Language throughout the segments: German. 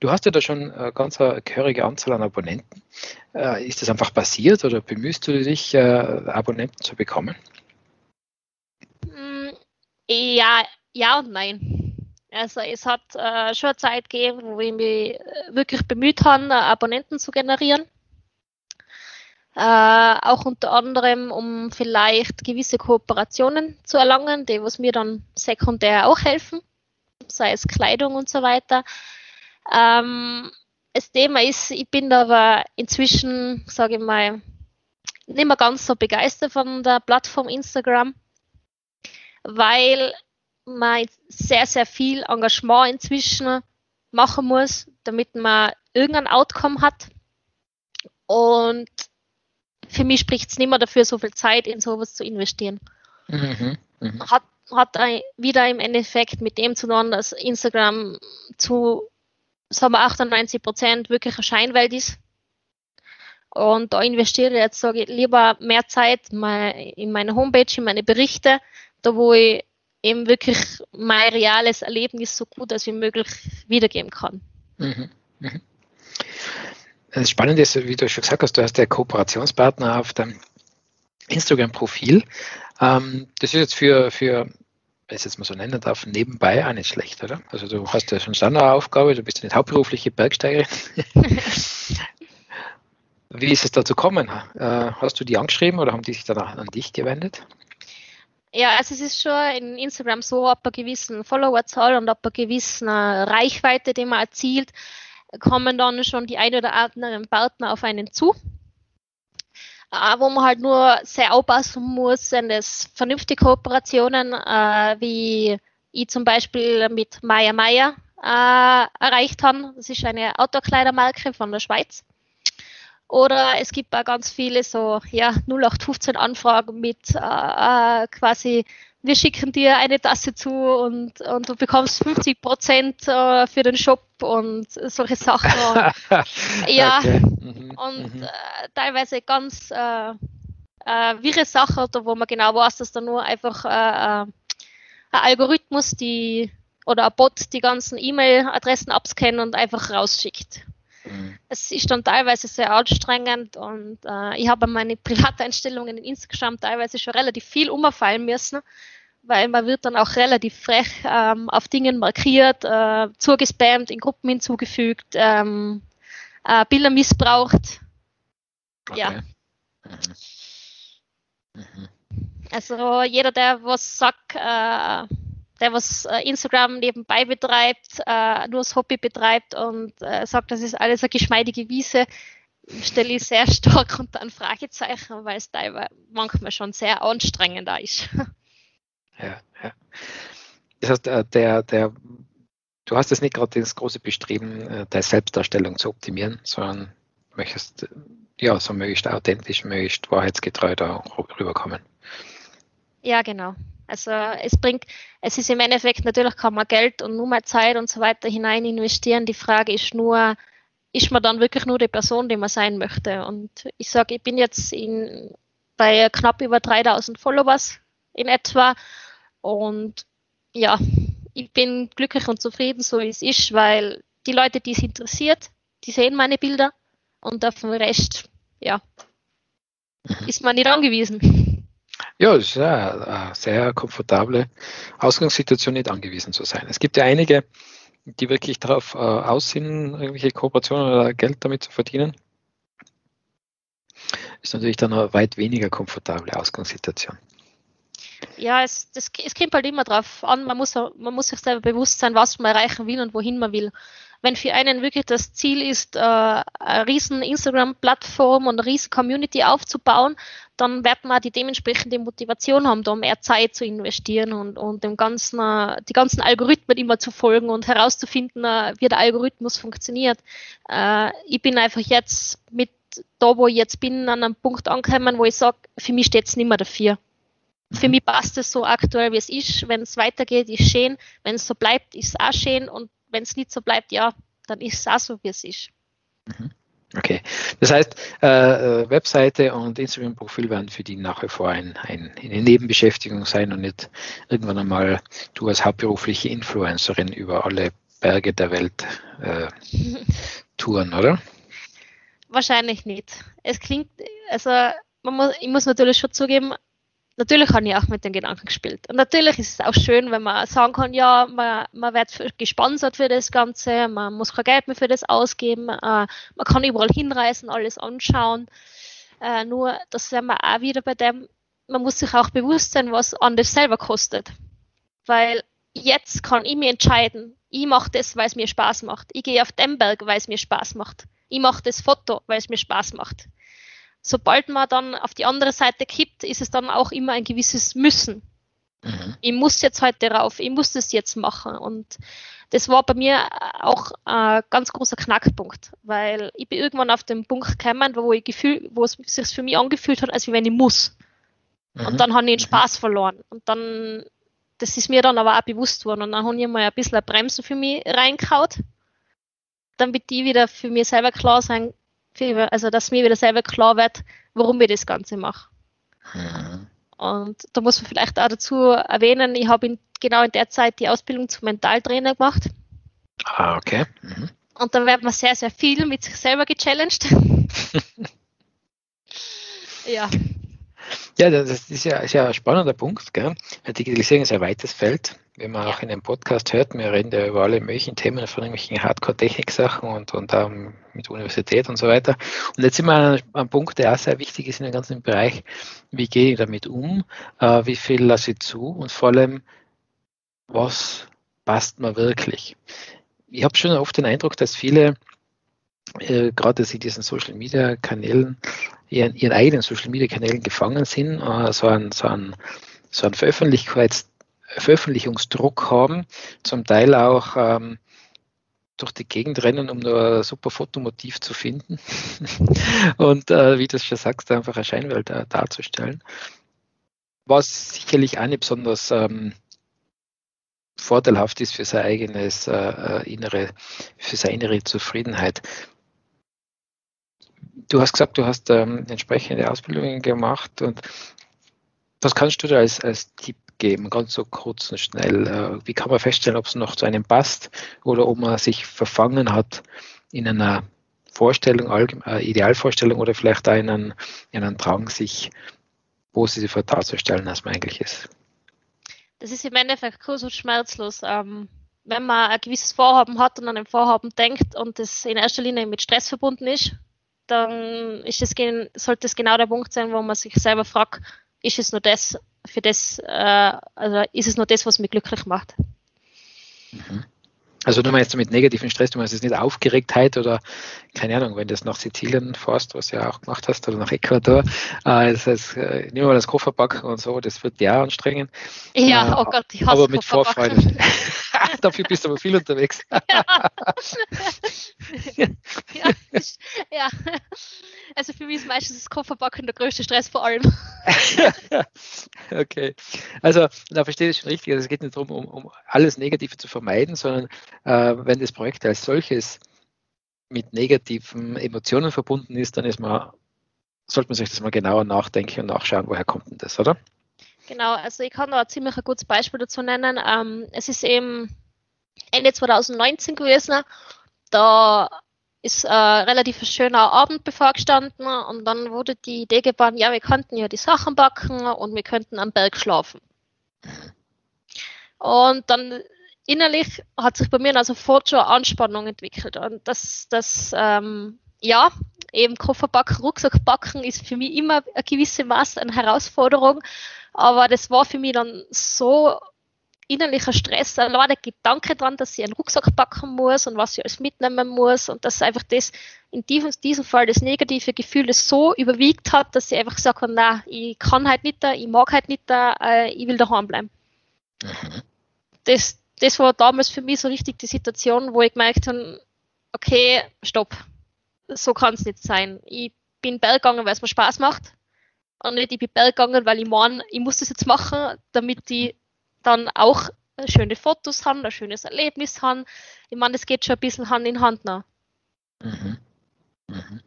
Du hast ja da schon eine ganz gehörige Anzahl an Abonnenten. Äh, ist das einfach passiert oder bemühst du dich, äh, Abonnenten zu bekommen? Mm, ja, ja und nein. Also es hat äh, schon eine Zeit gegeben, wo ich mich wirklich bemüht habe, Abonnenten zu generieren. Äh, auch unter anderem, um vielleicht gewisse Kooperationen zu erlangen, die was mir dann sekundär auch helfen, sei es Kleidung und so weiter. Ähm, das Thema ist, ich bin aber inzwischen, sage ich mal, nicht mehr ganz so begeistert von der Plattform Instagram, weil man sehr, sehr viel Engagement inzwischen machen muss, damit man irgendein Outcome hat. Und für mich spricht es nicht mehr dafür, so viel Zeit in sowas zu investieren. Mhm, mh. Hat, hat wieder im Endeffekt mit dem zu tun, dass Instagram zu sagen wir 98 Prozent wirklich eine Scheinwelt ist. Und da investiere ich jetzt, sage ich, lieber mehr Zeit in meine Homepage, in meine Berichte, da wo ich eben wirklich mein reales Erlebnis so gut als möglich wiedergeben kann. Mhm. Mhm. Das Spannende ist, wie du schon gesagt hast, du hast ja Kooperationspartner auf deinem Instagram-Profil. Ähm, das ist jetzt für, für, wenn ich es jetzt mal so nennen darf, nebenbei auch nicht schlecht, oder? Also du hast ja schon eine Aufgabe, du bist ja nicht hauptberufliche Bergsteigerin. wie ist es dazu gekommen? Äh, hast du die angeschrieben oder haben die sich dann an dich gewendet? Ja, also es ist schon in Instagram so, ab einer gewissen Followerzahl und ab einer gewissen Reichweite, die man erzielt, kommen dann schon die ein oder anderen Partner auf einen zu. Äh, wo man halt nur sehr aufpassen muss, sind es vernünftige Kooperationen, äh, wie ich zum Beispiel mit Maya Maya äh, erreicht habe. Das ist eine Outdoor-Kleidermarke von der Schweiz. Oder es gibt auch ganz viele so ja, 0815 Anfragen mit äh, äh, quasi wir schicken dir eine Tasse zu und, und du bekommst 50 Prozent äh, für den Shop und solche Sachen. ja, okay. mhm. und mhm. Äh, teilweise ganz äh, äh, wirre Sachen, wo man genau weiß, dass da nur einfach äh, äh, ein Algorithmus die oder ein Bot die ganzen E-Mail-Adressen abscannt und einfach rausschickt. Mhm. Es ist dann teilweise sehr anstrengend und äh, ich habe meine Privateinstellungen in Instagram teilweise schon relativ viel umfallen müssen, weil man wird dann auch relativ frech ähm, auf Dingen markiert, äh, zugespammt, in Gruppen hinzugefügt, ähm, äh, Bilder missbraucht. Okay. Ja. Mhm. Mhm. Also jeder, der was sagt, äh, der was äh, Instagram nebenbei betreibt, äh, nur das Hobby betreibt und äh, sagt, das ist alles eine geschmeidige Wiese, stelle ich sehr stark unter ein Fragezeichen, weil es da manchmal schon sehr anstrengend da ist. Ja, ja. Das heißt, der, der, du hast jetzt nicht gerade das große Bestreben, deine Selbstdarstellung zu optimieren, sondern möchtest ja so möglichst authentisch, möglichst wahrheitsgetreu da rüberkommen. Ja, genau. Also es bringt, es ist im Endeffekt natürlich kann man Geld und nur mehr Zeit und so weiter hinein investieren. Die Frage ist nur, ist man dann wirklich nur die Person, die man sein möchte? Und ich sage, ich bin jetzt in, bei knapp über 3000 Followers in etwa und ja, ich bin glücklich und zufrieden, so wie es ist, weil die Leute, die es interessiert, die sehen meine Bilder und auf den Rest, ja, ist man nicht angewiesen. Ja, es ist eine sehr komfortable Ausgangssituation, nicht angewiesen zu sein. Es gibt ja einige, die wirklich darauf äh, aus sind, irgendwelche Kooperationen oder Geld damit zu verdienen. Ist natürlich dann eine weit weniger komfortable Ausgangssituation. Ja, es, das, es kommt halt immer drauf an, man muss, man muss sich selber bewusst sein, was man erreichen will und wohin man will. Wenn für einen wirklich das Ziel ist, äh, eine riesen Instagram-Plattform und eine riesen Community aufzubauen, dann wird man die dementsprechende Motivation haben, da mehr Zeit zu investieren und, und dem ganzen, äh, die ganzen Algorithmen immer zu folgen und herauszufinden, äh, wie der Algorithmus funktioniert. Äh, ich bin einfach jetzt mit da, wo ich jetzt bin, an einem Punkt angekommen, wo ich sage, für mich steht es nicht mehr dafür. Für mich passt es so aktuell, wie es ist. Wenn es weitergeht, ist schön. Wenn es so bleibt, ist es auch schön. Und wenn es nicht so bleibt, ja, dann ist es auch so, wie es ist. Mhm. Okay, das heißt, äh, äh, Webseite und Instagram-Profil werden für die nach wie vor ein, ein, eine Nebenbeschäftigung sein und nicht irgendwann einmal du als hauptberufliche Influencerin über alle Berge der Welt äh, touren, oder? Wahrscheinlich nicht. Es klingt, also man muss, ich muss natürlich schon zugeben, natürlich habe ich auch mit den Gedanken gespielt. Und natürlich ist es auch schön, wenn man sagen kann, ja, man, man wird gesponsert für das Ganze, man muss kein Geld mehr für das ausgeben, äh, man kann überall hinreisen, alles anschauen. Äh, nur, das sind wir auch wieder bei dem, man muss sich auch bewusst sein, was anders selber kostet. Weil jetzt kann ich mir entscheiden, ich mache das, weil es mir Spaß macht. Ich gehe auf den Berg, weil es mir Spaß macht. Ich mache das Foto, weil es mir Spaß macht sobald man dann auf die andere Seite kippt, ist es dann auch immer ein gewisses Müssen. Mhm. Ich muss jetzt heute rauf, ich muss das jetzt machen. Und das war bei mir auch ein ganz großer Knackpunkt, weil ich bin irgendwann auf den Punkt gekommen, wo, ich gefühl, wo es sich für mich angefühlt hat, als wenn ich muss. Mhm. Und dann habe ich den mhm. Spaß verloren. Und dann, das ist mir dann aber auch bewusst worden. Und dann habe ich mal ein bisschen eine Bremse für mich reingehaut. Dann wird die wieder für mich selber klar sein, also dass mir wieder selber klar wird, warum ich das Ganze mache. Mhm. Und da muss man vielleicht auch dazu erwähnen, ich habe genau in der Zeit die Ausbildung zum Mentaltrainer gemacht. Ah, okay. Mhm. Und dann wird man sehr, sehr viel mit sich selber gechallenged. ja. Ja, das ist ja, ist ja ein spannender Punkt. Gell? Digitalisierung ist ein weites Feld. Wenn man auch in einem Podcast hört, wir reden ja über alle möglichen Themen, von irgendwelchen Hardcore-Technik-Sachen und, und auch mit Universität und so weiter. Und jetzt sind wir an einem Punkt, der auch sehr wichtig ist in dem ganzen Bereich. Wie gehe ich damit um? Äh, wie viel lasse ich zu? Und vor allem, was passt mir wirklich? Ich habe schon oft den Eindruck, dass viele äh, gerade dass sie diesen Social Media Kanälen, ihren, ihren eigenen Social Media Kanälen gefangen sind, äh, so einen, so so Veröffentlichkeits, Veröffentlichungsdruck haben, zum Teil auch ähm, durch die Gegend rennen, um nur ein super Fotomotiv zu finden und äh, wie du schon sagst, einfach eine Scheinwelt äh, darzustellen. Was sicherlich auch nicht besonders ähm, vorteilhaft ist für sein eigenes äh, äh innere, für seine innere Zufriedenheit. Du hast gesagt, du hast ähm, entsprechende Ausbildungen gemacht und was kannst du da als, als Tipp geben, ganz so kurz und schnell? Äh, wie kann man feststellen, ob es noch zu einem passt oder ob man sich verfangen hat in einer Vorstellung, äh, Idealvorstellung oder vielleicht auch in einen Drang, sich positiver darzustellen, als man eigentlich ist? Das ist im Endeffekt kurz und schmerzlos. Ähm, wenn man ein gewisses Vorhaben hat und an ein Vorhaben denkt und das in erster Linie mit Stress verbunden ist, dann ist es, sollte es genau der Punkt sein, wo man sich selber fragt, ist es nur das, für das, äh, also ist es nur das, was mich glücklich macht. Mhm. Also du meinst mit negativen Stress, du meinst jetzt nicht Aufgeregtheit oder keine Ahnung, wenn du das nach Sizilien fährst, was du ja auch gemacht hast, oder nach Ecuador, äh, das heißt, äh, nimm mal das Kofferpacken und so, das wird ja anstrengend. Ja, äh, oh Gott, ich hasse Aber mit Vorfreude. Dafür bist du aber viel unterwegs. ja. ja, ja, also für mich ist meistens das Kofferpacken der größte Stress vor allem. okay, also da verstehe ich schon richtig, also es geht nicht darum, um, um alles Negative zu vermeiden, sondern äh, wenn das Projekt als solches mit negativen Emotionen verbunden ist, dann ist man, sollte man sich das mal genauer nachdenken und nachschauen, woher kommt denn das, oder? Genau, also ich kann da ein ziemlich ein gutes Beispiel dazu nennen. Ähm, es ist eben Ende 2019 gewesen. Da ist äh, relativ ein schöner Abend bevorgestanden und dann wurde die Idee geboren, ja, wir könnten ja die Sachen backen und wir könnten am Berg schlafen. Und dann innerlich hat sich bei mir also sofort schon Anspannung entwickelt und das, das ähm, ja, eben Kofferbacken, Rucksackbacken ist für mich immer ein gewisse Maß eine Herausforderung. Aber das war für mich dann so innerlicher Stress, allein der Gedanke dran, dass ich einen Rucksack packen muss und was ich alles mitnehmen muss und dass einfach das in diesem, diesem Fall das negative Gefühl das so überwiegt hat, dass ich einfach gesagt habe, na, ich kann halt nicht da, ich mag halt nicht da, äh, ich will daheim bleiben. Mhm. Das, das war damals für mich so richtig die Situation, wo ich gemerkt habe, okay, stopp, so kann es nicht sein. Ich bin Berg gegangen, weil es mir Spaß macht. Und nicht, ich bin Berg gegangen, weil ich meine, ich muss das jetzt machen, damit ich dann auch schöne Fotos haben, ein schönes Erlebnis haben. Ich meine, das geht schon ein bisschen Hand in Hand. Mhm. Mhm.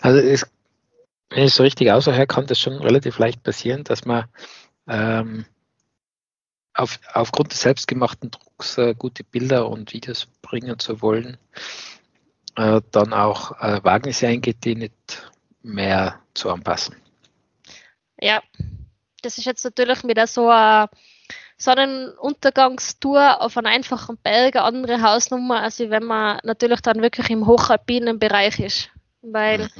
Also es, wenn ich so richtig außerher kann das schon relativ leicht passieren, dass man ähm, auf, aufgrund des selbstgemachten Drucks äh, gute Bilder und Videos bringen zu wollen, äh, dann auch äh, Wagnisse eingeht, die nicht mehr zu anpassen. Ja, das ist jetzt natürlich wieder so eine Sonnenuntergangstour auf einen einfachen Berg, eine andere Hausnummer, als wenn man natürlich dann wirklich im hochalpinen Bereich ist. Weil mhm.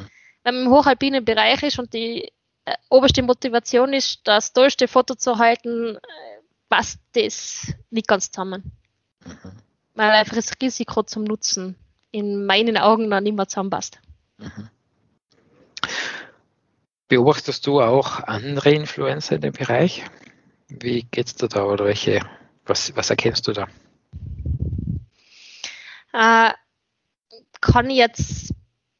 wenn man im hochalpinen Bereich ist und die äh, oberste Motivation ist, das tollste Foto zu halten, äh, passt das nicht ganz zusammen. Mhm. Weil einfach das Risiko zum Nutzen in meinen Augen noch nicht mehr zusammenpasst. Mhm. Beobachtest du auch andere Influencer in dem Bereich? Wie geht's dir da oder welche, was, was erkennst du da? Äh, kann ich jetzt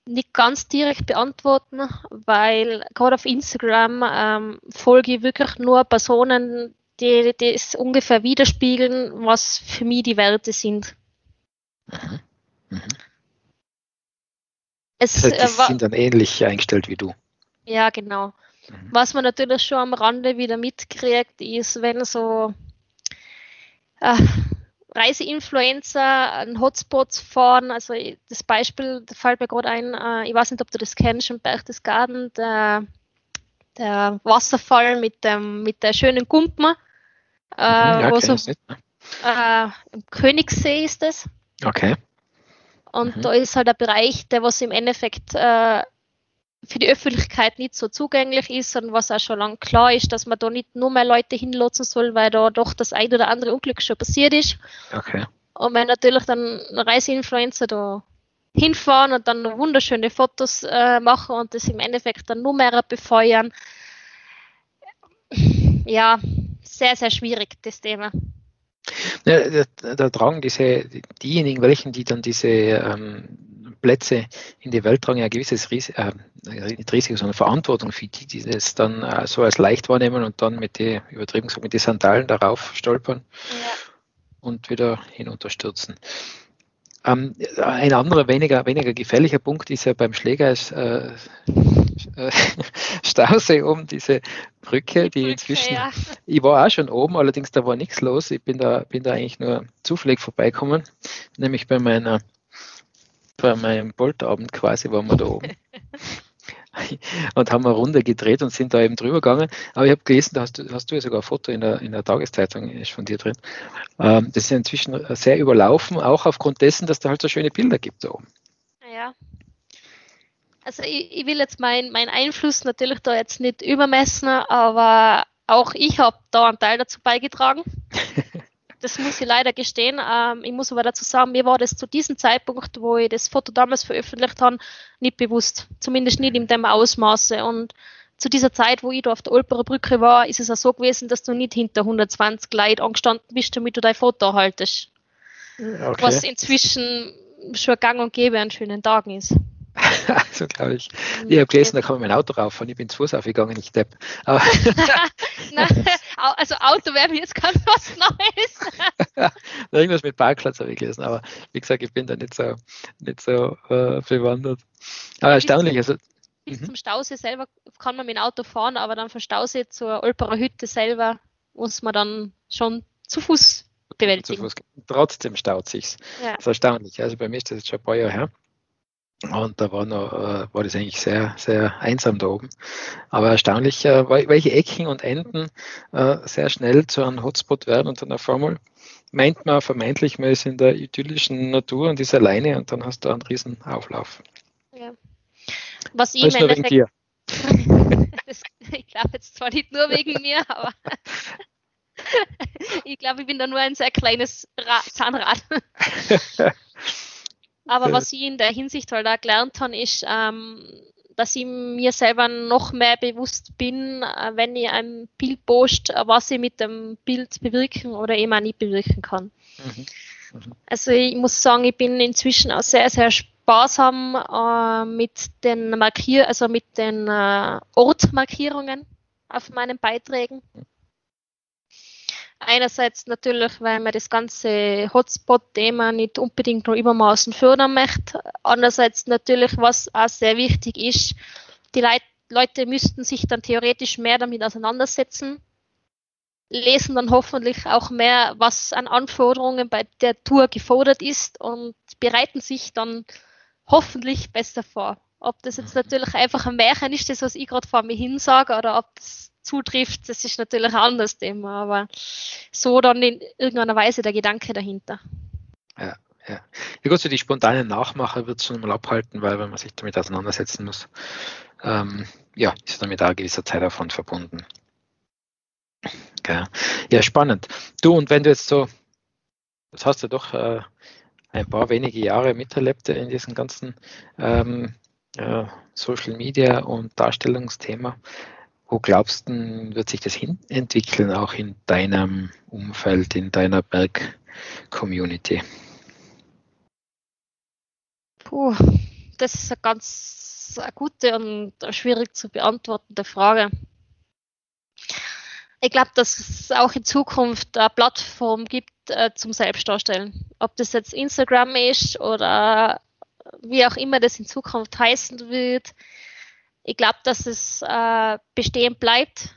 nicht ganz direkt beantworten, weil gerade auf Instagram ähm, folge ich wirklich nur Personen, die das ungefähr widerspiegeln, was für mich die Werte sind. Mhm. Es, das heißt, die äh, sind dann ähnlich eingestellt wie du. Ja, genau. Mhm. Was man natürlich schon am Rande wieder mitkriegt, ist, wenn so äh, Reiseinfluencer an Hotspots fahren. Also das Beispiel, da fällt mir gerade ein, äh, ich weiß nicht, ob du das kennst, im Berchtesgaden, der, der Wasserfall mit dem mit der schönen Gumpen. Äh, mhm, ja, wo so, ne? äh, Im Königssee ist das. Okay. Und mhm. da ist halt der Bereich, der was im Endeffekt äh, für die Öffentlichkeit nicht so zugänglich ist und was auch schon lange klar ist, dass man da nicht nur mehr Leute hinlotzen soll, weil da doch das ein oder andere Unglück schon passiert ist. Okay. Und wenn natürlich dann Reiseinfluencer da hinfahren und dann wunderschöne Fotos äh, machen und das im Endeffekt dann nur mehr befeuern, ja, sehr, sehr schwierig, das Thema. Ja, da, da, tragen diese, diejenigen, welchen, die dann diese ähm, Plätze in die Welt tragen, ja ein gewisses Risiko, äh, nicht Risiko, sondern Verantwortung für die, die das dann äh, so als leicht wahrnehmen und dann mit den, übertrieben gesagt, mit den Sandalen darauf stolpern ja. und wieder hinunterstürzen. Ähm, ein anderer, weniger, weniger gefährlicher Punkt ist ja beim Schläger ist, äh, äh, Stausee oben, diese Brücke, die, Brücke, inzwischen, ja. ich war auch schon oben, allerdings da war nichts los. Ich bin da, bin da eigentlich nur zufällig vorbeikommen, nämlich bei meiner, bei meinem Boltabend quasi waren wir da oben. und haben eine Runde gedreht und sind da eben drüber gegangen. Aber ich habe gelesen, da hast du, hast du ja sogar ein Foto in der, in der Tageszeitung ist von dir drin. Ähm, das ist inzwischen sehr überlaufen, auch aufgrund dessen, dass da halt so schöne Bilder gibt da oben. Ja. Also ich, ich will jetzt meinen mein Einfluss natürlich da jetzt nicht übermessen, aber auch ich habe da einen Teil dazu beigetragen. das muss ich leider gestehen. Ähm, ich muss aber dazu sagen, mir war das zu diesem Zeitpunkt, wo ich das Foto damals veröffentlicht habe, nicht bewusst. Zumindest nicht in dem Ausmaße. Und zu dieser Zeit, wo ich da auf der Olperer Brücke war, ist es auch so gewesen, dass du nicht hinter 120 Leuten angestanden bist, damit du dein Foto haltest. Okay. Was inzwischen schon gang und gäbe an schönen Tagen ist. also glaube ich. Ich habe gelesen, da kann man mein Auto rauf und ich bin zu Fuß aufgegangen, ich depp. Nein, also Auto wäre mir jetzt ganz was Neues. Irgendwas mit Parkplatz habe ich gelesen, aber wie gesagt, ich bin da nicht so, nicht so äh, bewandert. Aber erstaunlich. Also, bis mhm. zum Stausee selber kann man mit dem Auto fahren, aber dann vom Stausee zur Olperer Hütte selber muss man dann schon zu Fuß bewältigen. Zu Fuß. Trotzdem staut sich's. Ja. Das ist erstaunlich. Also bei mir ist das jetzt schon ein paar Jahre her. Und da war, noch, äh, war das eigentlich sehr, sehr einsam da oben. Aber erstaunlich, äh, welche Ecken und Enden äh, sehr schnell zu einem Hotspot werden und dann auf einmal meint man vermeintlich, man ist in der idyllischen Natur und ist alleine und dann hast du einen riesen Auflauf. Was ich nur wegen dir. das, ich glaube jetzt zwar nicht nur wegen mir, aber ich glaube, ich bin da nur ein sehr kleines Ra Zahnrad. aber was ich in der Hinsicht halt auch gelernt habe, ist, ähm, dass ich mir selber noch mehr bewusst bin, äh, wenn ich ein Bild post, was ich mit dem Bild bewirken oder eben auch nicht bewirken kann. Mhm. Mhm. Also ich muss sagen, ich bin inzwischen auch sehr, sehr sparsam äh, mit den Markier, also mit den äh, Ortmarkierungen auf meinen Beiträgen. Einerseits natürlich, weil man das ganze Hotspot-Thema nicht unbedingt nur übermaßen fördern möchte. Andererseits natürlich, was auch sehr wichtig ist, die Leit Leute müssten sich dann theoretisch mehr damit auseinandersetzen, lesen dann hoffentlich auch mehr, was an Anforderungen bei der Tour gefordert ist und bereiten sich dann hoffentlich besser vor. Ob das jetzt natürlich einfach ein Märchen ist, das was ich gerade vor mir hin sage, oder ob das zutrifft, das ist natürlich ein anderes Thema, aber so dann in irgendeiner Weise der Gedanke dahinter. Ja, ja. Ja gut, so die spontanen Nachmacher wird schon mal abhalten, weil wenn man sich damit auseinandersetzen muss, ähm, ja, ist damit auch ein gewisser Zeitaufwand verbunden. Okay. Ja, spannend. Du, und wenn du jetzt so, das hast du doch äh, ein paar wenige Jahre miterlebt in diesem ganzen ähm, äh, Social Media und Darstellungsthema. Wo glaubst du, wird sich das hin entwickeln, auch in deinem Umfeld, in deiner Berg-Community? Puh, das ist eine ganz eine gute und schwierig zu beantwortende Frage. Ich glaube, dass es auch in Zukunft eine Plattform gibt äh, zum Selbstdarstellen. Ob das jetzt Instagram ist oder wie auch immer das in Zukunft heißen wird ich glaube, dass es äh, bestehen bleibt,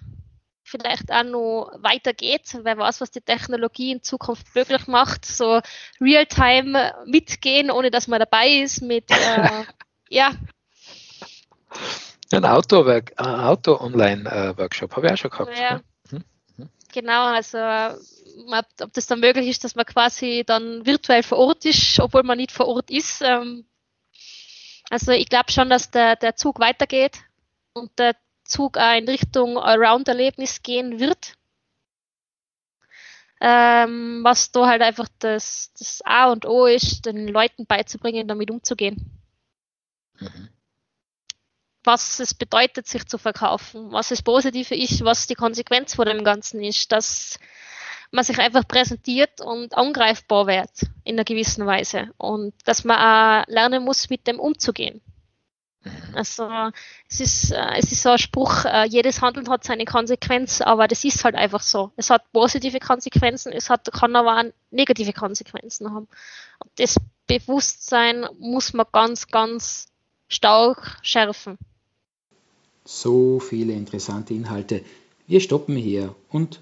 vielleicht auch noch weitergeht. Wer weiß, was die Technologie in Zukunft möglich macht. So Realtime mitgehen, ohne dass man dabei ist, mit äh, ja. Ein Auto-Online-Workshop Auto habe ich auch schon gehabt. Ja. Mhm. Mhm. Genau, also ob das dann möglich ist, dass man quasi dann virtuell vor Ort ist, obwohl man nicht vor Ort ist, ähm, also ich glaube schon, dass der, der Zug weitergeht und der Zug auch in Richtung Allround-Erlebnis gehen wird. Ähm, was da halt einfach das, das A und O ist, den Leuten beizubringen, damit umzugehen. Mhm. Was es bedeutet, sich zu verkaufen, was das Positive ist, was die Konsequenz von dem Ganzen ist, dass man sich einfach präsentiert und angreifbar wird in einer gewissen Weise und dass man auch lernen muss, mit dem umzugehen. Also es ist, äh, es ist so ein Spruch, äh, jedes Handeln hat seine Konsequenz, aber das ist halt einfach so. Es hat positive Konsequenzen, es hat, kann aber auch negative Konsequenzen haben. Und das Bewusstsein muss man ganz, ganz stark schärfen. So viele interessante Inhalte. Wir stoppen hier und